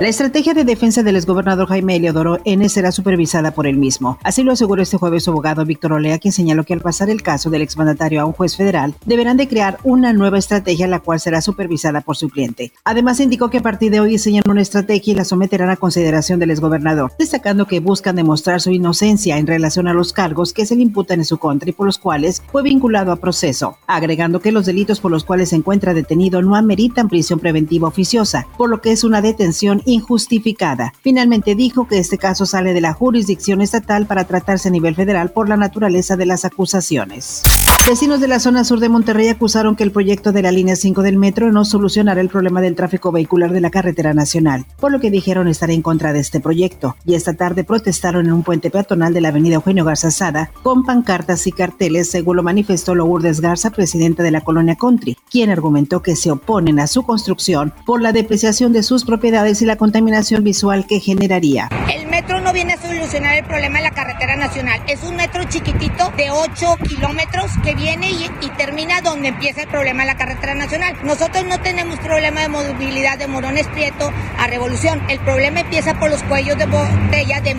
La estrategia de defensa del exgobernador Jaime Eliodoro N será supervisada por él mismo. Así lo aseguró este jueves su abogado Víctor Olea, quien señaló que al pasar el caso del exmandatario a un juez federal, deberán de crear una nueva estrategia la cual será supervisada por su cliente. Además, indicó que a partir de hoy diseñan una estrategia y la someterán a consideración del exgobernador, destacando que buscan demostrar su inocencia en relación a los cargos que se le imputan en su contra y por los cuales fue vinculado a proceso, agregando que los delitos por los cuales se encuentra detenido no ameritan prisión preventiva oficiosa, por lo que es una detención injustificada. Finalmente dijo que este caso sale de la jurisdicción estatal para tratarse a nivel federal por la naturaleza de las acusaciones. Vecinos de la zona sur de Monterrey acusaron que el proyecto de la línea 5 del metro no solucionará el problema del tráfico vehicular de la carretera nacional, por lo que dijeron estar en contra de este proyecto. Y esta tarde protestaron en un puente peatonal de la avenida Eugenio Garza Sada con pancartas y carteles, según lo manifestó Lourdes Garza, presidenta de la colonia Country, quien argumentó que se oponen a su construcción por la depreciación de sus propiedades y la contaminación visual que generaría. El metro no viene a solucionar el problema de la carretera nacional. Es un metro chiquitito de 8 kilómetros que viene y, termina donde empieza el problema de la carretera nacional. Nosotros no tenemos problema de movilidad de Morones Prieto a Revolución. El problema empieza por los cuellos de botella de,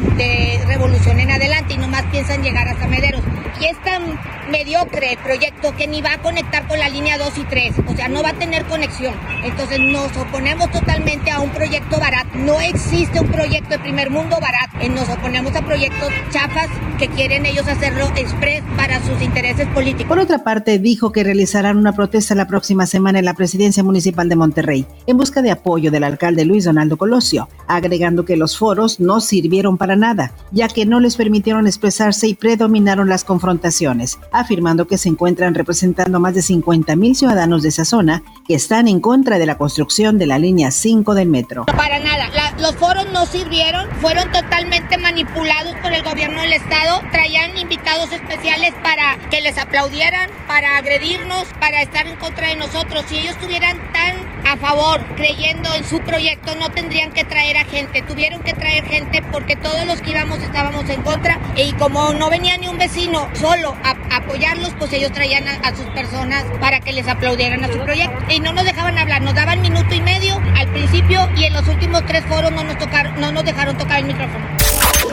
Revolución en adelante y nomás piensan llegar hasta Mederos. Y es tan mediocre el proyecto que ni va a conectar con la línea 2 y 3, o sea, no va a tener conexión. Entonces nos oponemos totalmente a un proyecto barato. No existe un proyecto de primer mundo barato. Nos oponemos a proyectos chafas que quieren ellos hacerlo express para sus intereses políticos. Por otra parte, dijo que realizarán una protesta la próxima semana en la presidencia municipal de Monterrey en busca de apoyo del alcalde Luis Donaldo Colosio, agregando que los foros no sirvieron para nada, ya que no les permitieron expresarse y predominaron las confrontaciones, afirmando que se encuentran representando más de 50 mil ciudadanos de esa zona que están en contra de la construcción de la línea 5 del metro. Para nada, los foros no sirvieron, fueron totalmente manipulados por el gobierno del estado, traían invitados especiales para que les aplaudieran para agredirnos, para estar en contra de nosotros. Si ellos estuvieran tan a favor, creyendo en su proyecto, no tendrían que traer a gente. Tuvieron que traer gente porque todos los que íbamos estábamos en contra. Y como no venía ni un vecino solo a, apoyarlos, pues ellos traían a, sus personas para que les aplaudieran a su proyecto. Y no nos dejaban hablar, nos daban minuto y medio al principio y en los últimos tres foros no nos, tocaron, no nos dejaron tocar el micrófono.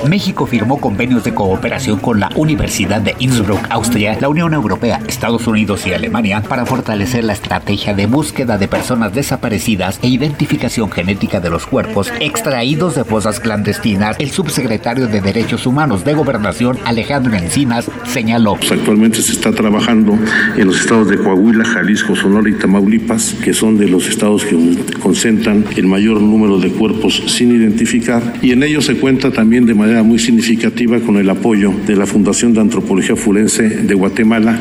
México firmó convenios de cooperación con la Universidad de Innsbruck, Austria, la Unión Europea, Estados Unidos y Alemania para fortalecer la estrategia de búsqueda de personas desaparecidas e identificación genética de los cuerpos extraídos de fosas clandestinas. El subsecretario de Derechos Humanos de Gobernación, Alejandro Encinas, señaló. Pues actualmente se está trabajando en los estados de Coahuila, Jalisco, Sonora y Tamaulipas, que son de los estados que concentran el mayor número de cuerpos sin identificar, y en ellos se cuenta también de manera muy significativa con el apoyo de la Fundación de Antropología Forense de Guatemala.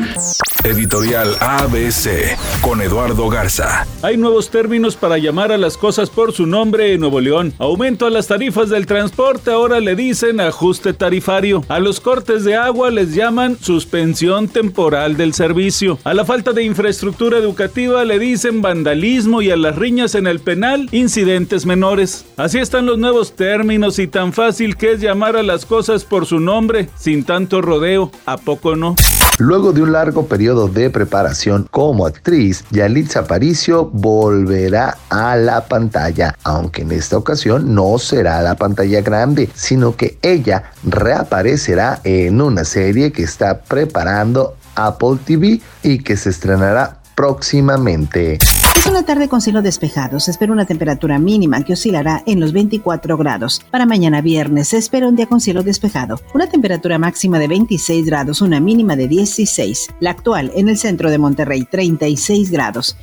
Editorial ABC con Eduardo Garza. Hay nuevos términos para llamar a las cosas por su nombre en Nuevo León. Aumento a las tarifas del transporte, ahora le dicen ajuste tarifario. A los cortes de agua les llaman suspensión temporal del servicio. A la falta de infraestructura educativa le dicen vandalismo y a las riñas en el penal incidentes menores. Así están los nuevos términos y tan fácil que es llamar a las cosas por su nombre, sin tanto rodeo, ¿a poco no? Luego de un largo periodo de preparación como actriz, Yalitza Aparicio volverá a la pantalla, aunque en esta ocasión no será la pantalla grande, sino que ella reaparecerá en una serie que está preparando Apple TV y que se estrenará próximamente. Es una tarde con cielo despejado. Se espera una temperatura mínima que oscilará en los 24 grados. Para mañana viernes se espera un día con cielo despejado. Una temperatura máxima de 26 grados, una mínima de 16. La actual en el centro de Monterrey, 36 grados.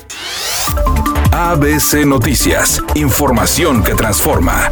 ABC Noticias. Información que transforma.